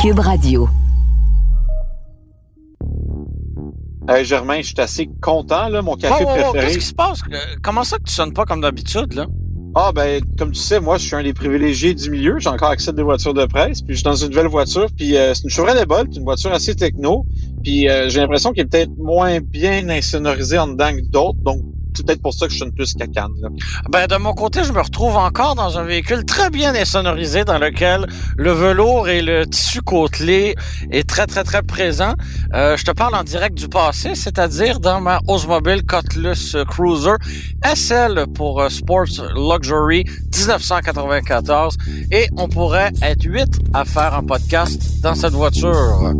Cube Radio. Hey Germain, je suis assez content, là, mon café Oh, oh, oh, préféré. Qu'est-ce qui se passe? Euh, Comment ça que tu sonnes pas comme d'habitude, là? Ah ben, comme tu sais, moi, je suis un des privilégiés du milieu. J'ai encore accès à des voitures de presse. Puis je suis dans une nouvelle voiture. Puis euh, c'est une Chevrolet Bolt, une voiture assez techno. Puis euh, j'ai l'impression qu'elle est peut-être moins bien insonorisée en dedans que d'autres. Donc c'est peut-être pour ça que je sonne plus cacane. Là. Ben, de mon côté, je me retrouve encore dans un véhicule très bien insonorisé dans lequel le velours et le tissu côtelé est très, très, très présent. Euh, je te parle en direct du passé, c'est-à-dire dans ma Oldsmobile Cutlass Cruiser SL pour euh, Sports Luxury 1994 et on pourrait être huit à faire un podcast dans cette voiture.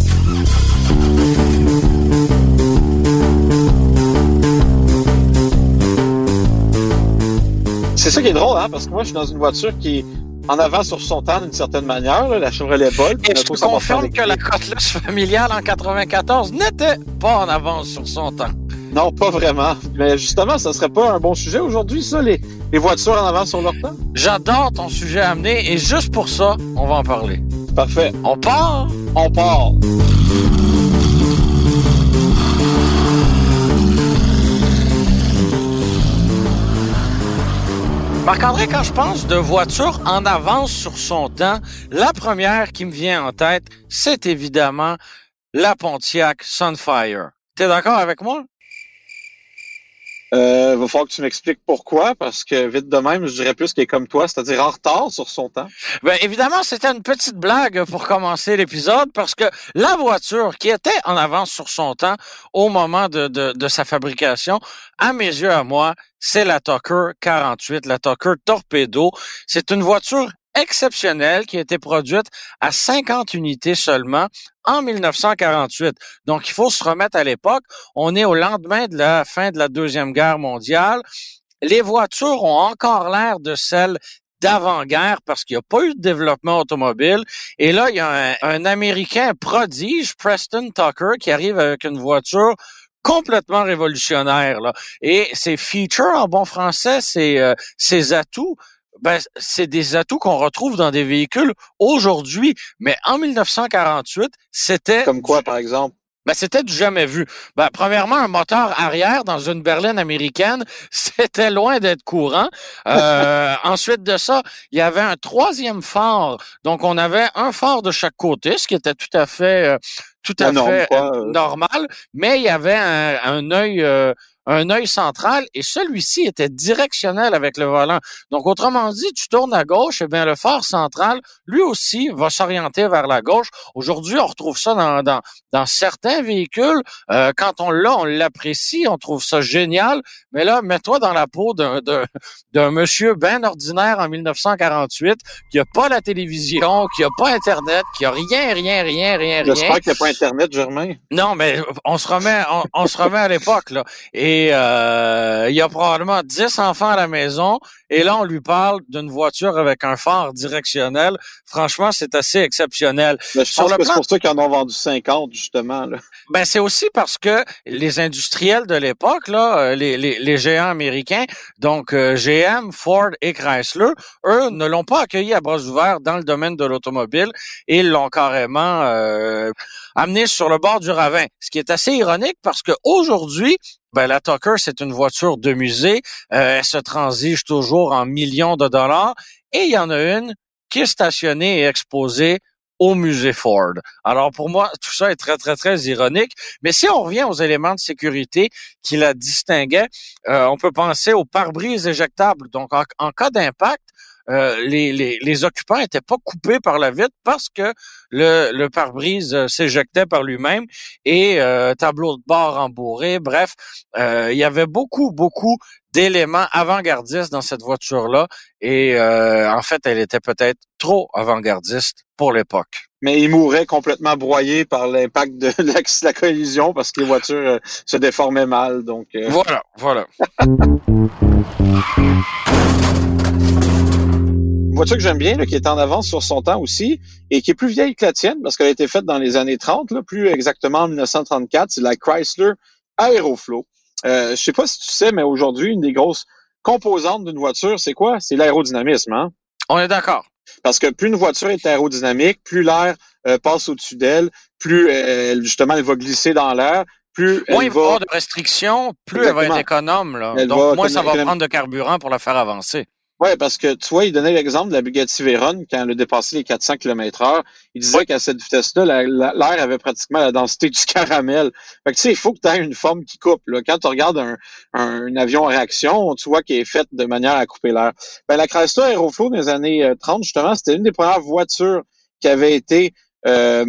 C'est ça qui est drôle, hein, parce que moi, je suis dans une voiture qui est en avant sur son temps d'une certaine manière, là, la Chevrolet Bolt. Et je te confirme que la Cutlass familiale en 94 n'était pas en avance sur son temps. Non, pas vraiment. Mais justement, ça serait pas un bon sujet aujourd'hui, ça, les, les voitures en avant sur leur temps? J'adore ton sujet à amener et juste pour ça, on va en parler. Parfait. On part! On part. Marc-André, quand je pense de voiture en avance sur son temps, la première qui me vient en tête, c'est évidemment la Pontiac Sunfire. T'es d'accord avec moi? Euh, va falloir que tu m'expliques pourquoi, parce que vite de même, je dirais plus qu'elle est comme toi, c'est-à-dire en retard sur son temps. Ben, évidemment, c'était une petite blague pour commencer l'épisode parce que la voiture qui était en avance sur son temps au moment de, de, de sa fabrication, à mes yeux, à moi, c'est la Tucker 48, la Tucker Torpedo. C'est une voiture exceptionnelle qui a été produite à 50 unités seulement en 1948. Donc, il faut se remettre à l'époque. On est au lendemain de la fin de la Deuxième Guerre mondiale. Les voitures ont encore l'air de celles d'avant-guerre parce qu'il n'y a pas eu de développement automobile. Et là, il y a un, Américain prodige, Preston Tucker, qui arrive avec une voiture complètement révolutionnaire. Et ses features, en bon français, ses, euh, ses atouts, ben, c'est des atouts qu'on retrouve dans des véhicules aujourd'hui. Mais en 1948, c'était Comme quoi, par exemple? ben, c'était du jamais vu. Ben, premièrement, un moteur arrière dans une berline américaine, c'était loin d'être courant. Euh, ensuite de ça, il y avait un troisième phare. Donc, on avait un phare de chaque côté, ce qui était tout à fait, euh, tout à fait quoi, euh, euh. normal. Mais il y avait un, un œil, euh, un œil central et celui-ci était directionnel avec le volant. Donc, autrement dit, tu tournes à gauche, et bien le phare central, lui aussi, va s'orienter vers la gauche. Aujourd'hui, on retrouve ça dans, dans, dans certains véhicules. Euh, quand on l'a, on l'apprécie, on trouve ça génial. Mais là, mets-toi dans la peau d'un, d'un, d'un monsieur bien ordinaire en 1948 qui a pas la télévision, qui a pas Internet, qui a rien, rien, rien, rien, rien. J'espère qu'il n'y a pas Internet, Germain. Non, mais on se remet, on, on se remet à l'époque là. Et euh, il y a probablement 10 enfants à la maison. Et là, on lui parle d'une voiture avec un phare directionnel. Franchement, c'est assez exceptionnel. Mais je Sur pense le que c'est pour ça qu'ils en ont vendu 50, justement. Là. Ben c'est aussi parce que les industriels de l'époque, là, euh, les, les, les géants américains, donc euh, GM, Ford et Chrysler, eux ne l'ont pas accueilli à bras ouverts dans le domaine de l'automobile et ils l'ont carrément euh, amené sur le bord du ravin. Ce qui est assez ironique parce que aujourd'hui, ben, la Tucker, c'est une voiture de musée. Euh, elle se transige toujours en millions de dollars. Et il y en a une qui est stationnée et exposée au musée Ford. Alors pour moi, tout ça est très, très, très ironique. Mais si on revient aux éléments de sécurité qui la distinguaient, euh, on peut penser aux pare-brise éjectables. Donc en cas d'impact, euh, les, les, les occupants étaient pas coupés par la vitre parce que le, le pare-brise euh, s'éjectait par lui-même et euh, tableau de bord rembourré. Bref, euh, il y avait beaucoup, beaucoup d'éléments avant-gardistes dans cette voiture-là et euh, en fait, elle était peut-être trop avant-gardiste pour l'époque. Mais il mourrait complètement broyé par l'impact de la, collision parce que les voitures euh, se déformaient mal. Donc euh. voilà, voilà. Une voiture que j'aime bien, qui est en avance sur son temps aussi, et qui est plus vieille que la tienne, parce qu'elle a été faite dans les années 30, là, plus exactement en 1934, c'est la Chrysler Aeroflow. Euh, je sais pas si tu sais, mais aujourd'hui, une des grosses composantes d'une voiture, c'est quoi? C'est l'aérodynamisme, hein? On est d'accord. Parce que plus une voiture est aérodynamique, plus l'air euh, passe au-dessus d'elle, plus euh, justement elle va glisser dans l'air, plus moins il va y avoir de restrictions, plus elle va être économe. Là. Donc moins ça va prendre de carburant pour la faire avancer. Oui, parce que tu vois, il donnait l'exemple de la Bugatti Veyron quand elle a dépassé les 400 km heure. Il disait qu'à cette vitesse-là, l'air avait pratiquement la densité du caramel. Fait que tu sais, il faut que tu aies une forme qui coupe. Là. Quand tu regardes un, un, avion en réaction, tu vois qu'il est fait de manière à couper l'air. Ben, la Chrysler Aeroflow des années 30, euh, justement, c'était une des premières voitures qui avait été, euh,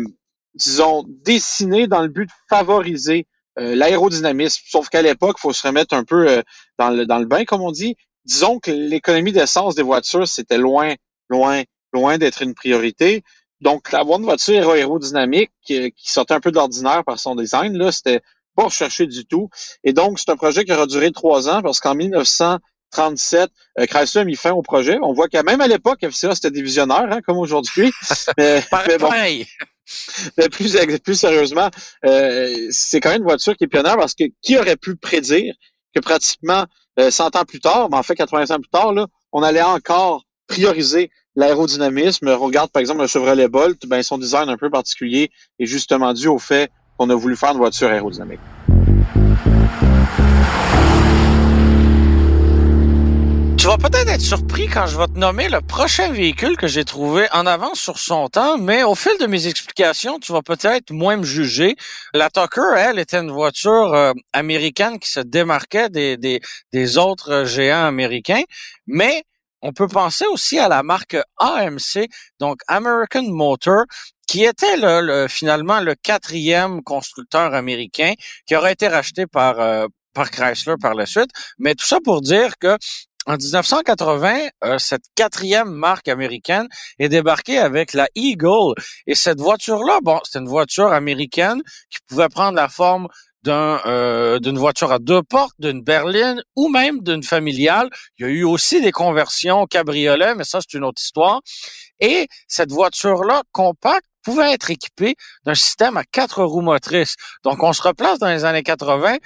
disons, dessinée dans le but de favoriser euh, l'aérodynamisme. Sauf qu'à l'époque, il faut se remettre un peu euh, dans, le, dans le bain, comme on dit disons que l'économie d'essence des voitures, c'était loin, loin, loin d'être une priorité. Donc, avoir une voiture aérodynamique qui, qui sortait un peu de l'ordinaire par son design, là, c'était pas recherché du tout. Et donc, c'est un projet qui aura duré trois ans parce qu'en 1937, euh, Chrysler a mis fin au projet. On voit que même à l'époque, FCA, c'était des visionnaires, hein, comme aujourd'hui. mais, bon, mais plus, plus sérieusement, euh, c'est quand même une voiture qui est pionnière parce que qui aurait pu prédire que pratiquement 100 euh, ans plus tard, mais en fait 80 ans plus tard, on allait encore prioriser l'aérodynamisme. Regarde par exemple le Chevrolet Bolt, ben son design un peu particulier est justement dû au fait qu'on a voulu faire une voiture aérodynamique. Tu vas peut-être être surpris quand je vais te nommer le prochain véhicule que j'ai trouvé en avance sur son temps, mais au fil de mes explications, tu vas peut-être moins me juger. La Tucker, elle, était une voiture euh, américaine qui se démarquait des, des, des autres géants américains, mais on peut penser aussi à la marque AMC, donc American Motor, qui était le, finalement le quatrième constructeur américain qui aurait été racheté par, euh, par Chrysler par la suite. Mais tout ça pour dire que en 1980, euh, cette quatrième marque américaine est débarquée avec la Eagle. Et cette voiture-là, bon, c'est une voiture américaine qui pouvait prendre la forme euh, d'une voiture à deux portes, d'une berline ou même d'une familiale. Il y a eu aussi des conversions cabriolet, mais ça c'est une autre histoire. Et cette voiture-là compacte pouvait être équipée d'un système à quatre roues motrices. Donc on se replace dans les années 80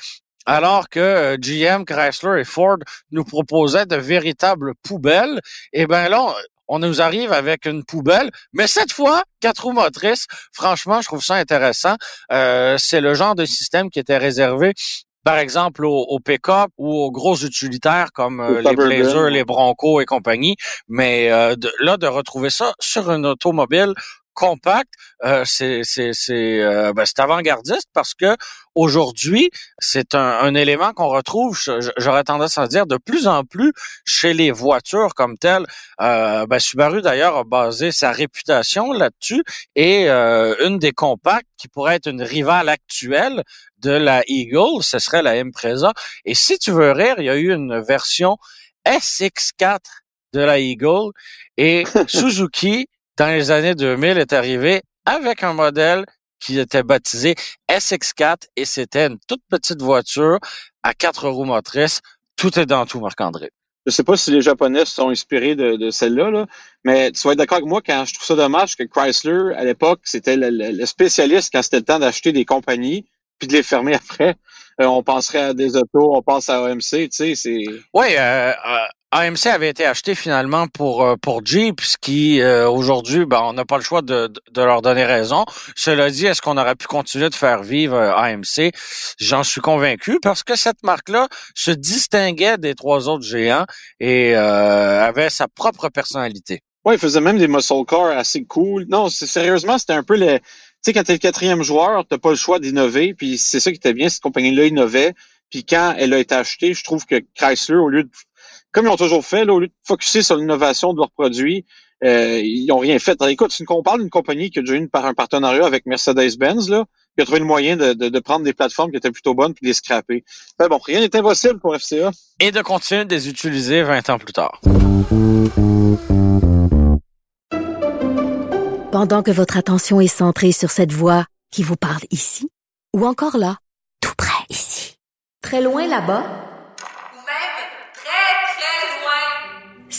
alors que euh, GM, Chrysler et Ford nous proposaient de véritables poubelles, et eh ben là, on nous arrive avec une poubelle, mais cette fois, quatre roues motrices. Franchement, je trouve ça intéressant. Euh, c'est le genre de système qui était réservé par exemple aux, pick-up ou aux gros utilitaires comme euh, les Blazers, les Broncos et compagnie. Mais là, de retrouver ça sur une automobile compact, euh, c'est c'est c'est euh, ben, avant-gardiste parce que aujourd'hui c'est un, un, élément qu'on retrouve, j'aurais tendance à dire de plus en plus chez les voitures comme telles. Euh, ben, Subaru d'ailleurs a basé sa réputation là-dessus et euh, une des compacts qui pourrait être une rivale actuelle de la Eagle, ce serait la Impreza. Et si tu veux rire, il y a eu une version SX4 de la Eagle et Suzuki dans les années 2000, est arrivé avec un modèle qui était baptisé SX4 et c'était une toute petite voiture à quatre roues motrices. Tout est dans tout, Marc-André. Je sais pas si les Japonais sont inspirés de, celle-là, là, mais tu vas être d'accord avec moi quand je trouve ça dommage que Chrysler, à l'époque, c'était le, spécialiste quand c'était le temps d'acheter des compagnies puis de les fermer après. Euh, on penserait à des autos, on pense à AMC, tu sais, c'est... Oui, euh, euh AMC avait été acheté finalement pour euh, pour Jeep, ce qui euh, aujourd'hui, ben, on n'a pas le choix de, de, leur donner raison. Cela dit, est-ce qu'on aurait pu continuer de faire vivre euh, AMC J'en suis convaincu parce que cette marque-là se distinguait des trois autres géants et avait sa propre personnalité. Ouais, il faisait même des muscle cars assez cool. Non, c'est sérieusement, c'était un peu le tu sais, quand t'es le quatrième joueur, t'as pas le choix d'innover, puis c'est ça qui était bien, cette compagnie-là innovait. Puis quand elle a été achetée, je trouve que Chrysler, au lieu de comme ils ont toujours fait, là, au lieu de focuser sur l'innovation de leurs produits, euh, ils n'ont rien fait. écoute, on parle d'une compagnie qui a déjà eu par un partenariat avec Mercedes-Benz, là, qui a trouvé le moyen de, de, prendre des plateformes qui étaient plutôt bonnes puis de les scraper. bon, rien n'est impossible pour FCA. Et de continuer de les utiliser 20 ans plus tard. Pendant que votre attention est centrée sur cette voix qui vous parle ici, ou encore là, tout près ici, très loin là-bas, ou même très, très loin.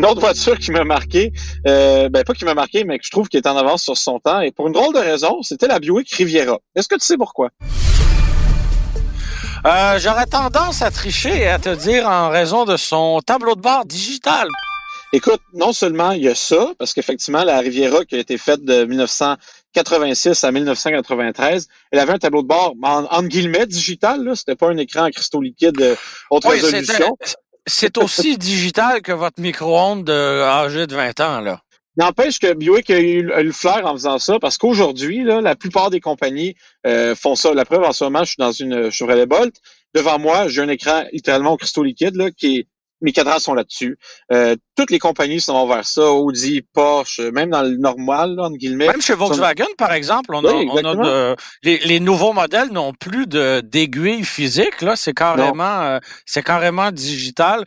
Une autre voiture qui m'a marqué, euh, ben pas qui m'a marqué, mais que je trouve qui est en avance sur son temps, et pour une drôle de raison, c'était la Buick Riviera. Est-ce que tu sais pourquoi? Euh, J'aurais tendance à tricher et à te dire en raison de son tableau de bord digital. Écoute, non seulement il y a ça, parce qu'effectivement, la Riviera qui a été faite de 1986 à 1993, elle avait un tableau de bord en, en guillemets digital, là, c'était pas un écran en cristaux liquides euh, haute Oui, résolution. C'est aussi digital que votre micro-ondes de- âgé de 20 ans, là. N'empêche que Buick a eu le- flair en faisant ça, parce qu'aujourd'hui, la plupart des compagnies euh, font ça. La preuve, en ce moment, je suis dans une Chevrolet Bolt. Devant moi, j'ai un écran littéralement au cristaux liquide, là, qui est mes cadrans sont là-dessus. Euh, toutes les compagnies s'en vont vers ça. Audi, Porsche, même dans le normal, là, entre guillemets. Même chez Volkswagen, par exemple, on a, on a de, les, les nouveaux modèles n'ont plus de d'aiguilles physiques. Là, c'est carrément, euh, c'est carrément digital.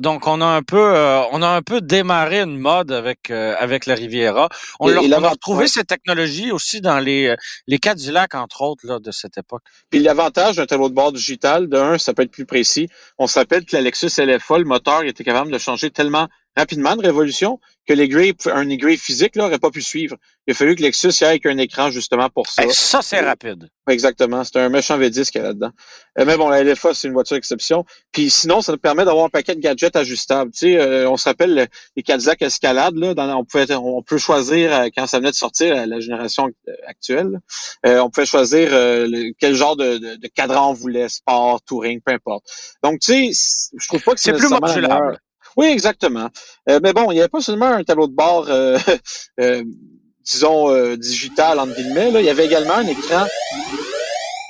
Donc, on a un peu, euh, on a un peu démarré une mode avec euh, avec la Riviera. On, Et- l'a- et on a retrouvé ouais. cette technologie aussi dans les euh, les Cadillacs entre autres là de cette époque. Puis l'avantage d'un tableau de bord digital, de un, ça peut être plus précis. On se rappelle que la Lexus LFA, le moteur était capable de changer tellement rapidement de révolution que l'aiguille, un aiguille physique là, aurait pas pu suivre. Il a fallu que Lexus y aille avec un écran justement pour ça. Hey, ça c'est rapide. Exactement. C'est un méchant V10 qu'il y a là-dedans. Euh, mais bon, la LFA, c'est une voiture exception. Puis sinon, ça nous permet d'avoir un paquet de gadgets ajustables. Tu sais, euh, on se rappelle le- les Cadillac Escalade, là, dans, on pouvait on peut choisir euh, quand ça venait de sortir la, la génération euh, actuelle. euh, on pouvait choisir euh, le- quel genre de, de, de cadran on voulait, sport, touring, peu importe. Donc, tu sais, je trouve pas que c'est plus modulable. Oui, exactement. Euh, mais bon, il n'y avait pas seulement un tableau de bord, euh, euh, disons, euh, digital, entre guillemets. Là. Il y avait également un écran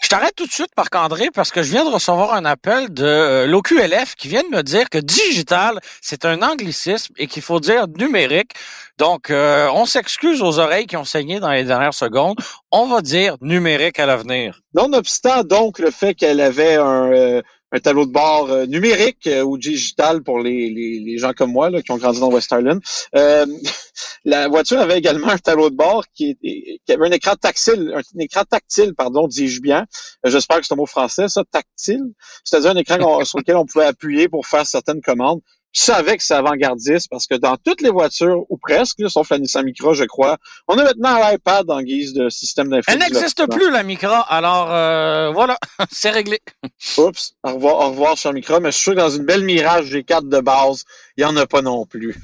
Je t'arrête tout de suite, Marc-André, parce que je viens de recevoir un appel de euh, l'OQLF qui vient de me dire que digital, c'est un anglicisme et qu'il faut dire numérique. Donc, euh, on s'excuse aux oreilles qui ont saigné dans les dernières secondes. On va dire numérique à l'avenir. Nonobstant donc le fait qu'elle avait un, euh, un tableau de bord euh, numérique euh, ou digital pour les, les, les gens comme moi là, qui ont grandi dans West Island, euh, la voiture avait également un tableau de bord qui, qui avait un écran tactile, un, écran tactile, pardon, dis-je bien. Euh, J'espère que c'est un mot français, ça, tactile. C'est-à-dire un écran sur lequel on pouvait appuyer pour faire certaines commandes. Je savais que c'est avant-gardiste parce que dans toutes les voitures, ou presque, là, sauf la Nissan Micra, je crois, on a maintenant un iPad en guise de système d'info. Elle n'existe plus, la Micra. Alors, euh, voilà, c'est réglé. Oups, au revoir, au revoir, cher Micra, mais je suis sûr que dans une belle Mirage G4 de base, il n'y en a pas non plus.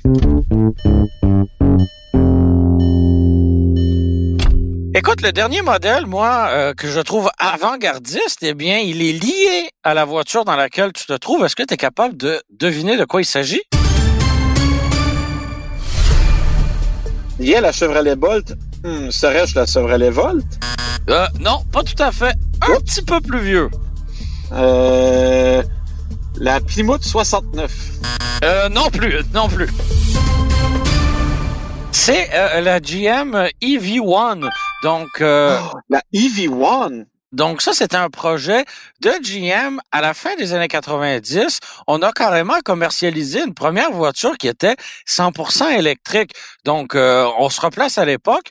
Écoute, le dernier modèle, moi, euh, que je trouve avant-gardiste, eh bien, il est lié à la voiture dans laquelle tu te trouves. Est-ce que tu es capable de deviner de quoi il s'agit? Lié à la Chevrolet Bolt, hmm, serais-je la Chevrolet Volt? Euh, non, pas tout à fait. Un Oups. petit peu plus vieux. Euh, la Plymouth 69. Euh, non plus, non plus. C'est euh, la GM EV1. Donc, euh, Oh, la EV1. donc ça, c'était un projet de GM à la fin des années 90. On a carrément commercialisé une première voiture qui était 100% électrique. Donc, euh, on se replace à l'époque.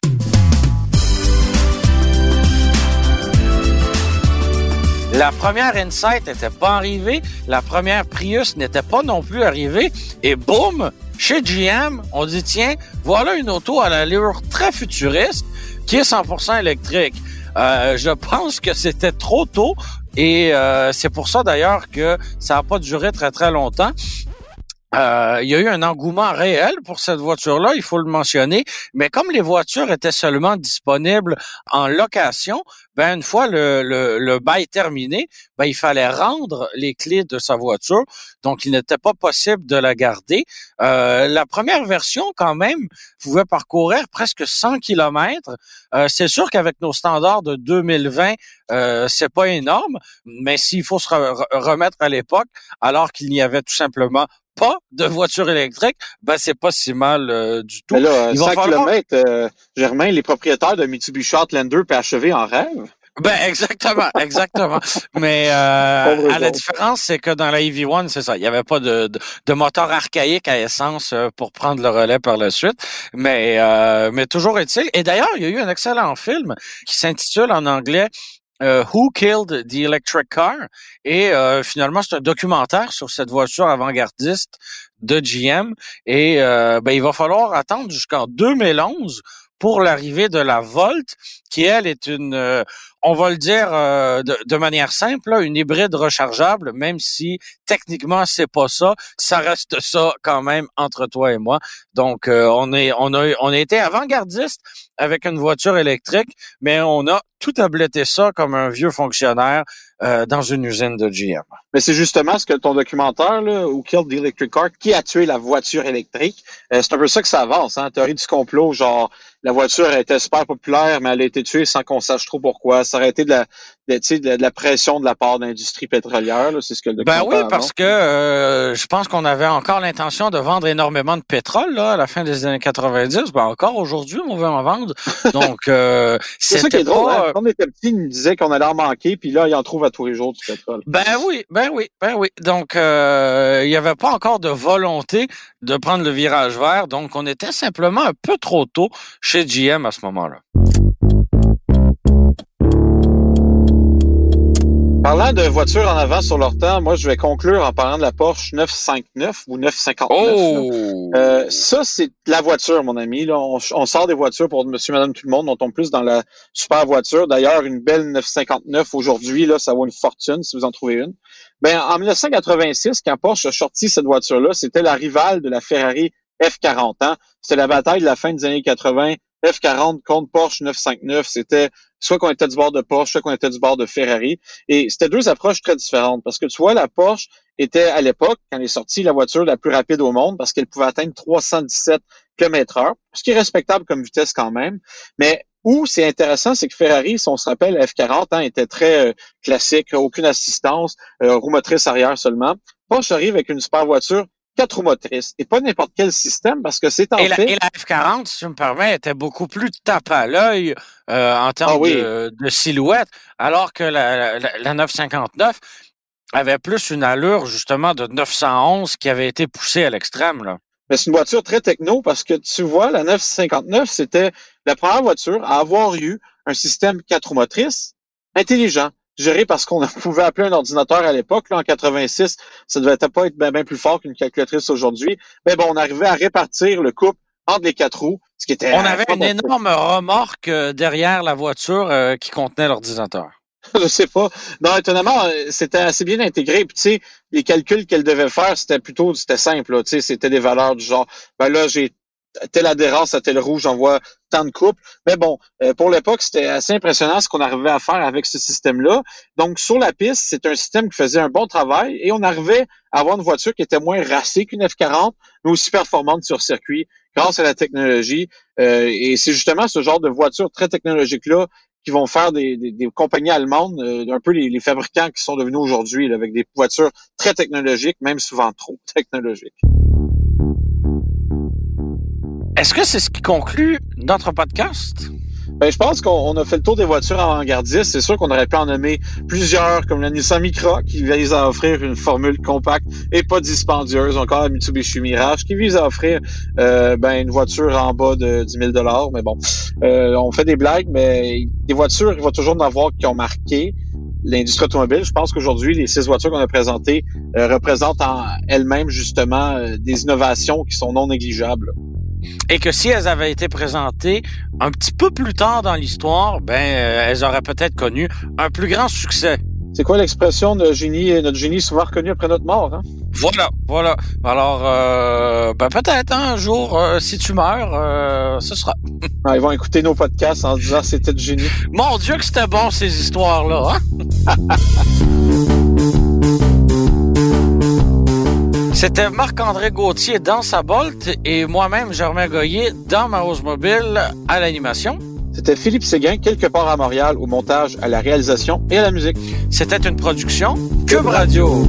La première Insight n'était pas arrivée, la première Prius n'était pas non plus arrivée, et boum, chez GM, on dit tiens, voilà une auto à l'allure très futuriste qui est 100% électrique. Euh, je pense que c'était trop tôt et euh, c'est pour ça d'ailleurs que ça n'a pas duré très très longtemps. Euh, il y a eu un engouement réel pour cette voiture-là, il faut le mentionner, mais comme les voitures étaient seulement disponibles en location, ben une fois le, le, le bail terminé, ben il fallait rendre les clés de sa voiture, donc il n'était pas possible de la garder. Euh, la première version, quand même, pouvait parcourir presque 100 kilomètres. Euh, C'est sûr qu'avec nos standards de 2020, euh, c'est pas énorme, mais s'il faut se remettre à l'époque, alors qu'il n'y avait tout simplement pas de voiture électrique, ben c'est pas si mal euh, du tout. Mais là, 100 km, euh, Germain, les propriétaires de Mitsubishi Outlander peuvent achever en rêve. Ben exactement, exactement. Mais euh, à la différence, c'est que dans la EV1, c'est ça, il n'y avait pas de, de, moteur archaïque à essence euh, pour prendre le relais par la suite. Mais euh, mais toujours est-il. Et d'ailleurs, il y a eu un excellent film qui s'intitule en anglais euh, Who Killed the Electric Car? Et euh, finalement, c'est un documentaire sur cette voiture avant-gardiste de GM. Et euh, ben, il va falloir attendre jusqu'en 2011 pour l'arrivée de la Volt, qui elle est une, euh, on va le dire euh, de, manière simple, une hybride rechargeable, même si techniquement c'est pas ça, ça reste ça quand même entre toi et moi. Donc euh, on est, on a, on été avant-gardiste avec une voiture électrique, mais on a tout tabletté ça comme un vieux fonctionnaire dans une usine de GM. Mais c'est justement ce que ton documentaire, là, Killed the Electric Car, qui a tué la voiture électrique, c'est un peu ça que ça avance, hein, théorie du complot, genre la voiture était super populaire, mais elle a été sans qu'on sache trop pourquoi. Ça aurait été de la, de, la pression de la part de l'industrie pétrolière, c'est ce que le Ben oui, parce que euh, je pense qu'on avait encore l'intention de vendre énormément de pétrole là, à la fin des années 90. Ben encore aujourd'hui, on veut en vendre. Donc euh, c'est ça qui est drôle. Hein. Quand on était petit, ils nous disaient qu'on allait en manquer, puis là, ils en trouvent à tous les jours du pétrole. Ben oui, ben oui, ben oui. Donc euh, il n'y avait pas encore de volonté de prendre le virage vert, donc on était simplement un peu trop tôt chez GM à ce moment-là. Parlant de voitures en avant sur leur temps, moi, je vais conclure en parlant de la Porsche 959 ou 959. Oh! Euh, ça, c'est la voiture, mon ami. Là, on, sort des voitures pour monsieur, madame, tout le monde. On tombe plus dans la super voiture. D'ailleurs, une belle 959 aujourd'hui, là, ça vaut une fortune si vous en trouvez une. Ben, en 1986, quand Porsche a sorti cette voiture-là, c'était la rivale de la Ferrari F40. Hein? C'était la bataille de la fin des années 80 F40 contre Porsche 959, c'était soit qu'on était du bord de Porsche, soit qu'on était du bord de Ferrari. Et c'était deux approches très différentes parce que tu vois, la Porsche était à l'époque, quand elle est sortie, la voiture la plus rapide au monde parce qu'elle pouvait atteindre 317 km heure, ce qui est respectable comme vitesse quand même. Mais où c'est intéressant, c'est que Ferrari, si on se rappelle, la F40 hein, était très euh, classique, aucune assistance, euh, roue motrice arrière seulement. Porsche arrive avec une super voiture quatre roues motrices et pas n'importe quel système parce que c'est en et fait... La, et la F40, si je me permets, était beaucoup plus tape à l'œil euh, en termes ah de, silhouette, alors que la, la, 959 avait plus une allure justement de 911 qui avait été poussée à l'extrême. là. Mais c'est une voiture très techno parce que tu vois, la 959, c'était la première voiture à avoir eu un système quatre roues motrices intelligent géré parce qu'on pouvait appeler un ordinateur à l'époque. Là, en 86, ça devait pas être bien, plus fort qu'une calculatrice aujourd'hui. Mais bon, on arrivait à répartir le couple entre les quatre roues, ce qui était... On avait une énorme remorque euh, derrière la voiture euh, qui contenait l'ordinateur. je sais pas. Non, étonnamment, euh, c'était assez bien intégré. Puis tu sais, les calculs qu'elle devait faire, c'était plutôt, c'était simple. Tu sais, c'était des valeurs du genre, ben là, j'ai telle adhérence à tel rouge, j'envoie tant de couples. Mais bon, euh, pour l'époque, c'était assez impressionnant ce qu'on arrivait à faire avec ce système-là. Donc, sur la piste, c'est un système qui faisait un bon travail et on arrivait à avoir une voiture qui était moins racée qu'une F40, mais aussi performante sur circuit grâce à la technologie. Euh, et c'est justement ce genre de voiture très technologique-là qui vont faire des, compagnies allemandes, euh, un peu les, fabricants qui sont devenus aujourd'hui, avec des voitures très technologiques, même souvent trop technologiques. Est-ce que c'est ce qui conclut notre podcast? Ben, je pense qu'on a fait le tour des voitures avant-gardistes. C'est sûr qu'on aurait pu en nommer plusieurs, comme la Nissan Micra, qui vise à offrir une formule compacte et pas dispendieuse. Encore la Mitsubishi Mirage, qui vise à offrir euh, ben, une voiture en bas de 10 000 Mais bon, euh, on fait des blagues, mais des voitures, il va toujours en avoir qui ont marqué l'industrie automobile. Je pense qu'aujourd'hui, les six voitures qu'on a présentées euh, représentent en elles-mêmes justement des innovations qui sont non négligeables et que si elles avaient été présentées un petit peu plus tard dans l'histoire, ben euh, elles auraient peut-être connu un plus grand succès. C'est quoi l'expression de génie, notre génie souvent reconnu après notre mort, hein? Voilà, voilà. Alors, euh, ben peut-être hein, un jour, euh, si tu meurs, ce sera. Ah, ils vont écouter nos podcasts en disant c'était de génie. Mon Dieu que c'était bon ces histoires-là, hein? C'était Marc-André Gauthier dans sa Bolt et moi-même, Germain Goyer, dans ma hausse mobile à l'animation. C'était Philippe Séguin, quelque part à Montréal, au montage, à la réalisation et à la musique. C'était une production Cube Radio.